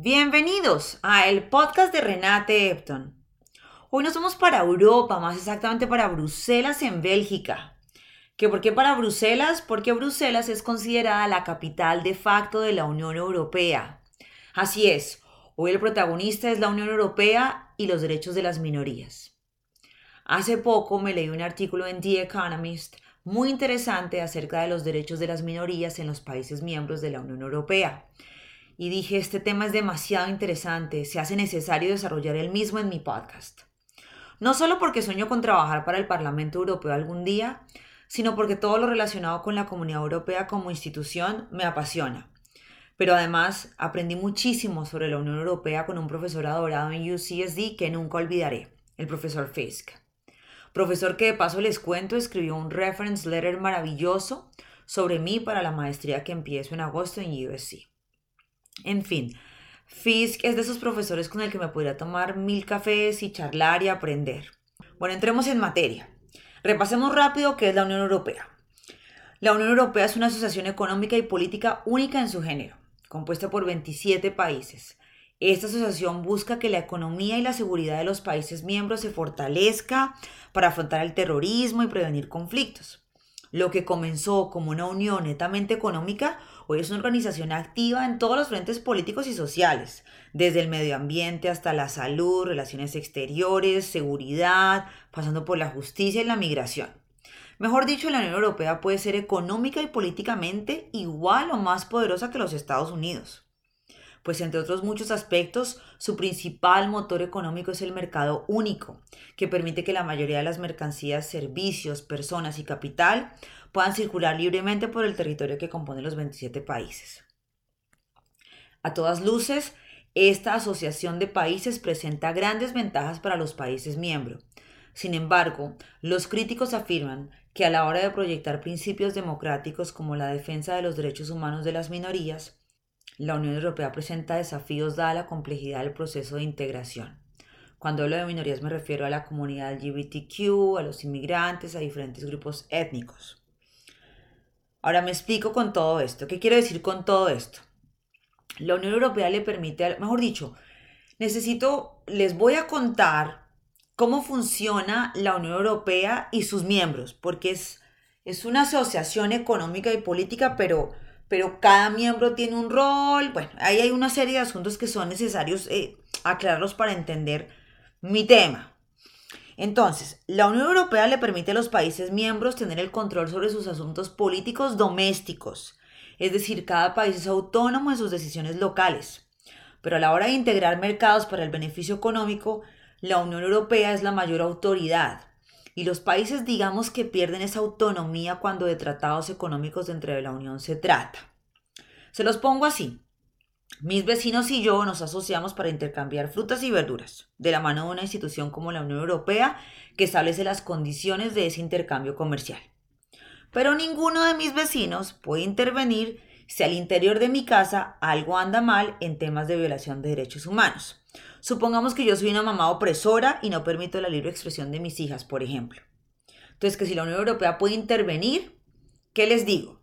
Bienvenidos a el podcast de Renate Epton. Hoy nos vamos para Europa, más exactamente para Bruselas en Bélgica. ¿Que ¿Por qué para Bruselas? Porque Bruselas es considerada la capital de facto de la Unión Europea. Así es, hoy el protagonista es la Unión Europea y los derechos de las minorías. Hace poco me leí un artículo en The Economist muy interesante acerca de los derechos de las minorías en los países miembros de la Unión Europea y dije, este tema es demasiado interesante, se hace necesario desarrollar el mismo en mi podcast. No solo porque sueño con trabajar para el Parlamento Europeo algún día, sino porque todo lo relacionado con la Comunidad Europea como institución me apasiona. Pero además aprendí muchísimo sobre la Unión Europea con un profesor adorado en UCSD que nunca olvidaré, el profesor Fisk. Profesor que de paso les cuento escribió un reference letter maravilloso sobre mí para la maestría que empiezo en agosto en USC. En fin, Fisk es de esos profesores con el que me podría tomar mil cafés y charlar y aprender. Bueno, entremos en materia. Repasemos rápido qué es la Unión Europea. La Unión Europea es una asociación económica y política única en su género, compuesta por 27 países. Esta asociación busca que la economía y la seguridad de los países miembros se fortalezca para afrontar el terrorismo y prevenir conflictos. Lo que comenzó como una unión netamente económica Hoy es una organización activa en todos los frentes políticos y sociales, desde el medio ambiente hasta la salud, relaciones exteriores, seguridad, pasando por la justicia y la migración. Mejor dicho, la Unión Europea puede ser económica y políticamente igual o más poderosa que los Estados Unidos. Pues entre otros muchos aspectos, su principal motor económico es el mercado único, que permite que la mayoría de las mercancías, servicios, personas y capital puedan circular libremente por el territorio que compone los 27 países. A todas luces, esta asociación de países presenta grandes ventajas para los países miembros. Sin embargo, los críticos afirman que a la hora de proyectar principios democráticos como la defensa de los derechos humanos de las minorías, la Unión Europea presenta desafíos dada la complejidad del proceso de integración. Cuando hablo de minorías me refiero a la comunidad LGBTQ, a los inmigrantes, a diferentes grupos étnicos. Ahora me explico con todo esto. ¿Qué quiero decir con todo esto? La Unión Europea le permite, mejor dicho, necesito, les voy a contar cómo funciona la Unión Europea y sus miembros, porque es, es una asociación económica y política, pero, pero cada miembro tiene un rol. Bueno, ahí hay una serie de asuntos que son necesarios eh, aclararlos para entender mi tema. Entonces, la Unión Europea le permite a los países miembros tener el control sobre sus asuntos políticos domésticos, es decir, cada país es autónomo en sus decisiones locales. Pero a la hora de integrar mercados para el beneficio económico, la Unión Europea es la mayor autoridad. Y los países digamos que pierden esa autonomía cuando de tratados económicos dentro de la Unión se trata. Se los pongo así. Mis vecinos y yo nos asociamos para intercambiar frutas y verduras, de la mano de una institución como la Unión Europea que establece las condiciones de ese intercambio comercial. Pero ninguno de mis vecinos puede intervenir si al interior de mi casa algo anda mal en temas de violación de derechos humanos. Supongamos que yo soy una mamá opresora y no permito la libre expresión de mis hijas, por ejemplo. Entonces, que si la Unión Europea puede intervenir, ¿qué les digo?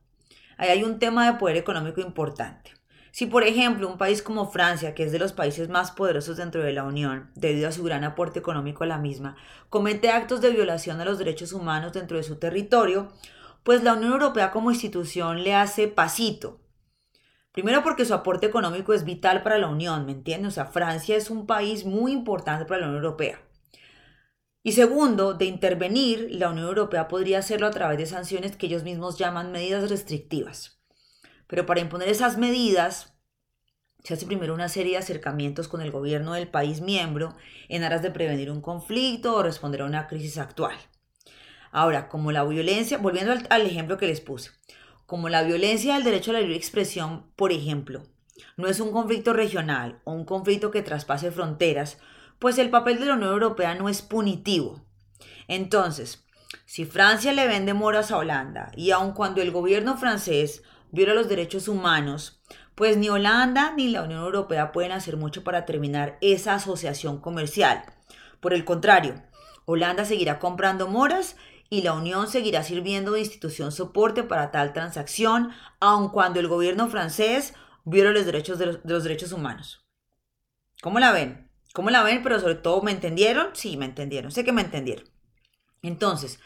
Ahí hay un tema de poder económico importante. Si, por ejemplo, un país como Francia, que es de los países más poderosos dentro de la Unión, debido a su gran aporte económico a la misma, comete actos de violación de los derechos humanos dentro de su territorio, pues la Unión Europea como institución le hace pasito. Primero porque su aporte económico es vital para la Unión, ¿me entiendes? O sea, Francia es un país muy importante para la Unión Europea. Y segundo, de intervenir, la Unión Europea podría hacerlo a través de sanciones que ellos mismos llaman medidas restrictivas. Pero para imponer esas medidas se hace primero una serie de acercamientos con el gobierno del país miembro en aras de prevenir un conflicto o responder a una crisis actual. Ahora, como la violencia, volviendo al, ejemplo que les puse, como la violencia del derecho a la libre expresión, por ejemplo, no es un conflicto regional o un conflicto que traspase fronteras, pues el papel de la Unión Europea no es punitivo. Entonces, si Francia le vende moras a Holanda y aun cuando el gobierno francés viola los derechos humanos, pues ni Holanda ni la Unión Europea pueden hacer mucho para terminar esa asociación comercial. Por el contrario, Holanda seguirá comprando moras y la Unión seguirá sirviendo de institución soporte para tal transacción, aun cuando el gobierno francés viola los derechos de los, derechos humanos. ¿Cómo la ven? ¿Cómo la ven? Pero sobre todo, ¿me entendieron? Sí, me entendieron. Sé que me entendieron. Entonces,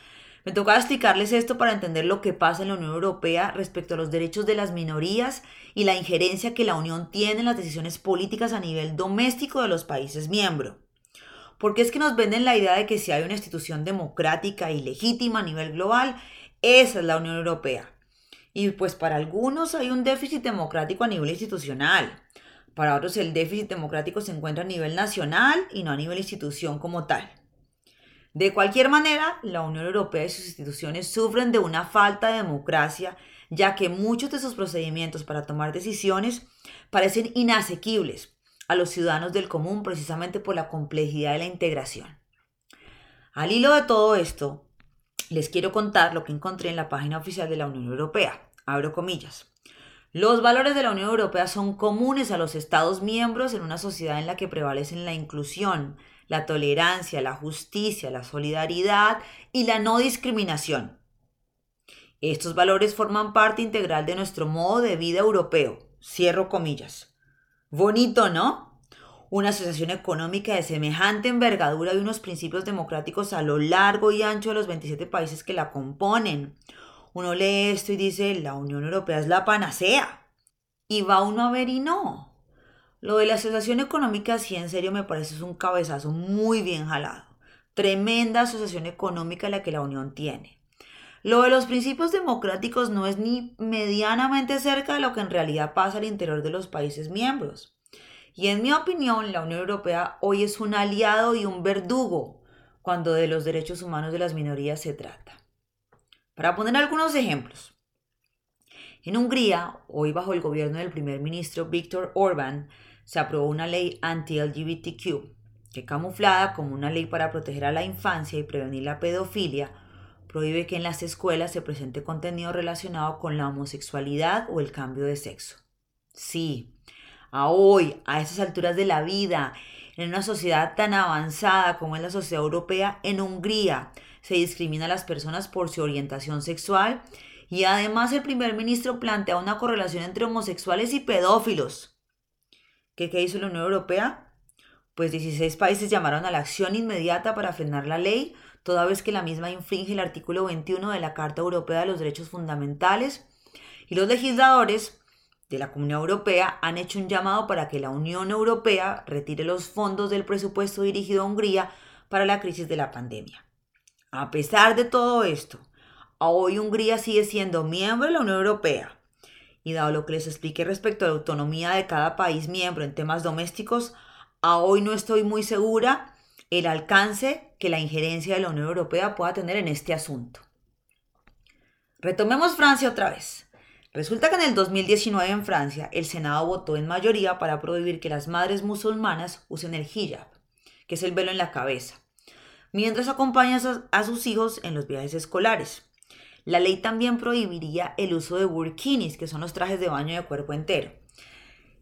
me tocaba explicarles esto para entender lo que pasa en la Unión Europea respecto a los derechos de las minorías y la injerencia que la Unión tiene en las decisiones políticas a nivel doméstico de los países miembros. Porque es que nos venden la idea de que si hay una institución democrática y legítima a nivel global, esa es la Unión Europea. Y pues para algunos hay un déficit democrático a nivel institucional. Para otros el déficit democrático se encuentra a nivel nacional y no a nivel institución como tal. De cualquier manera, la Unión Europea y sus instituciones sufren de una falta de democracia, ya que muchos de sus procedimientos para tomar decisiones parecen inasequibles a los ciudadanos del común precisamente por la complejidad de la integración. Al hilo de todo esto, les quiero contar lo que encontré en la página oficial de la Unión Europea. Abro comillas. Los valores de la Unión Europea son comunes a los Estados miembros en una sociedad en la que prevalecen la inclusión, la tolerancia, la justicia, la solidaridad y la no discriminación. Estos valores forman parte integral de nuestro modo de vida europeo. Cierro comillas. Bonito, ¿no? Una asociación económica de semejante envergadura y unos principios democráticos a lo largo y ancho de los 27 países que la componen. Uno lee esto y dice, la Unión Europea es la panacea. Y va uno a ver y no. Lo de la asociación económica, sí, en serio, me parece es un cabezazo muy bien jalado. Tremenda asociación económica la que la Unión tiene. Lo de los principios democráticos no es ni medianamente cerca de lo que en realidad pasa al interior de los países miembros. Y en mi opinión, la Unión Europea hoy es un aliado y un verdugo cuando de los derechos humanos de las minorías se trata. Para poner algunos ejemplos. En Hungría, hoy bajo el gobierno del primer ministro Víctor Orbán, se aprobó una ley anti-LGBTQ, que camuflada como una ley para proteger a la infancia y prevenir la pedofilia, prohíbe que en las escuelas se presente contenido relacionado con la homosexualidad o el cambio de sexo. Sí, a hoy, a esas alturas de la vida, en una sociedad tan avanzada como es la sociedad europea, en Hungría se discrimina a las personas por su orientación sexual y además el primer ministro plantea una correlación entre homosexuales y pedófilos. ¿Qué, hizo la Unión Europea? Pues 16 países llamaron a la acción inmediata para frenar la ley, toda vez que la misma infringe el artículo 21 de la Carta Europea de los Derechos Fundamentales, y los legisladores de la Comunidad Europea han hecho un llamado para que la Unión Europea retire los fondos del presupuesto dirigido a Hungría para la crisis de la pandemia. A pesar de todo esto, hoy Hungría sigue siendo miembro de la Unión Europea y dado lo que les expliqué respecto a la autonomía de cada país miembro en temas domésticos, a hoy no estoy muy segura el alcance que la injerencia de la Unión Europea pueda tener en este asunto. Retomemos Francia otra vez. Resulta que en el 2019 en Francia el Senado votó en mayoría para prohibir que las madres musulmanas usen el hijab, que es el velo en la cabeza, mientras acompañan a sus hijos en los viajes escolares. La ley también prohibiría el uso de burkinis, que son los trajes de baño de cuerpo entero.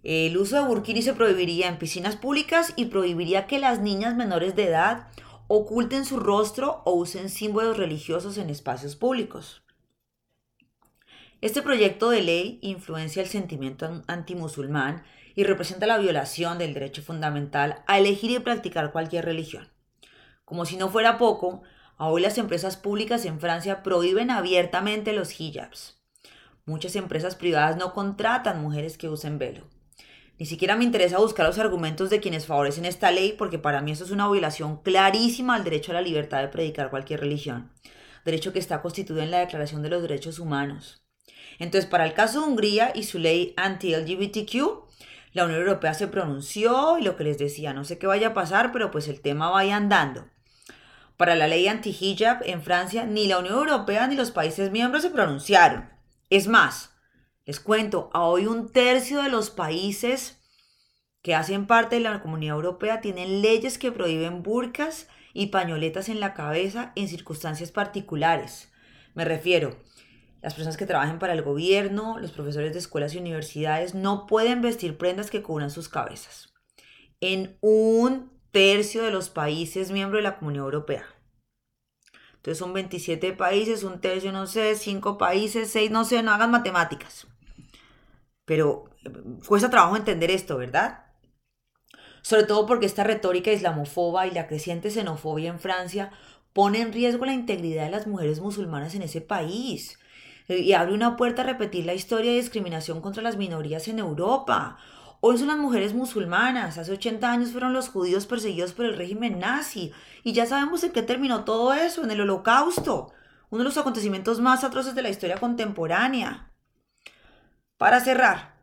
El uso de burkinis se prohibiría en piscinas públicas y prohibiría que las niñas menores de edad oculten su rostro o usen símbolos religiosos en espacios públicos. Este proyecto de ley influencia el sentimiento antimusulmán y representa la violación del derecho fundamental a elegir y practicar cualquier religión. Como si no fuera poco, Hoy las empresas públicas en Francia prohíben abiertamente los hijabs. Muchas empresas privadas no contratan mujeres que usen velo. Ni siquiera me interesa buscar los argumentos de quienes favorecen esta ley porque para mí eso es una violación clarísima al derecho a la libertad de predicar cualquier religión, derecho que está constituido en la Declaración de los Derechos Humanos. Entonces, para el caso de Hungría y su ley anti-LGBTQ, la Unión Europea se pronunció y lo que les decía, no sé qué vaya a pasar, pero pues el tema vaya andando. Para la ley anti-hijab en Francia, ni la Unión Europea ni los países miembros se pronunciaron. Es más, les cuento, hoy un tercio de los países que hacen parte de la Comunidad Europea tienen leyes que prohíben burcas y pañoletas en la cabeza en circunstancias particulares. Me refiero, las personas que trabajen para el gobierno, los profesores de escuelas y universidades no pueden vestir prendas que cubran sus cabezas. En un tercio de los países miembros de la Comunidad Europea. Entonces son 27 países, un tercio, no sé, 5 países, 6, no sé, no hagan matemáticas. Pero eh, cuesta trabajo entender esto, ¿verdad? Sobre todo porque esta retórica islamofoba y la creciente xenofobia en Francia pone en riesgo la integridad de las mujeres musulmanas en ese país y abre una puerta a repetir la historia de discriminación contra las minorías en Europa. Hoy son las mujeres musulmanas, hace 80 años fueron los judíos perseguidos por el régimen nazi y ya sabemos en qué terminó todo eso, en el holocausto, uno de los acontecimientos más atroces de la historia contemporánea. Para cerrar,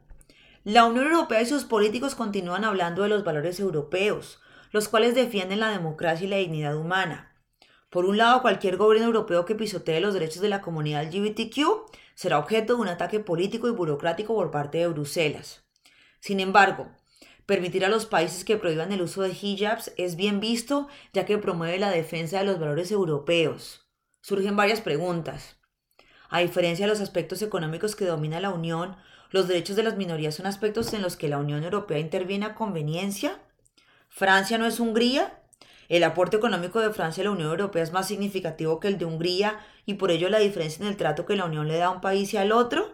la Unión Europea y sus políticos continúan hablando de los valores europeos, los cuales defienden la democracia y la dignidad humana. Por un lado, cualquier gobierno europeo que pisotee los derechos de la comunidad LGBTQ será objeto de un ataque político y burocrático por parte de Bruselas. Sin embargo, permitir a los países que prohíban el uso de hijabs es bien visto ya que promueve la defensa de los valores europeos. Surgen varias preguntas. A diferencia de los aspectos económicos que domina la Unión, los derechos de las minorías son aspectos en los que la Unión Europea interviene a conveniencia. Francia no es Hungría. El aporte económico de Francia a la Unión Europea es más significativo que el de Hungría y por ello la diferencia en el trato que la Unión le da a un país y al otro.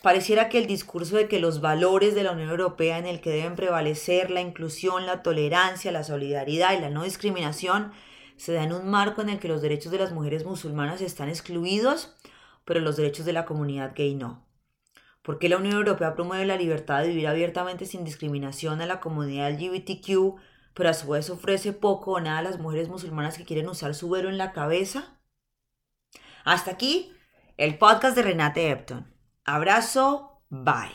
Pareciera que el discurso de que los valores de la Unión Europea en el que deben prevalecer la inclusión, la tolerancia, la solidaridad y la no discriminación se da en un marco en el que los derechos de las mujeres musulmanas están excluidos, pero los derechos de la comunidad gay no. ¿Por qué la Unión Europea promueve la libertad de vivir abiertamente sin discriminación a la comunidad LGBTQ, pero a su vez ofrece poco o nada a las mujeres musulmanas que quieren usar su velo en la cabeza? Hasta aquí el podcast de Renate Epton. Abrazo, bye.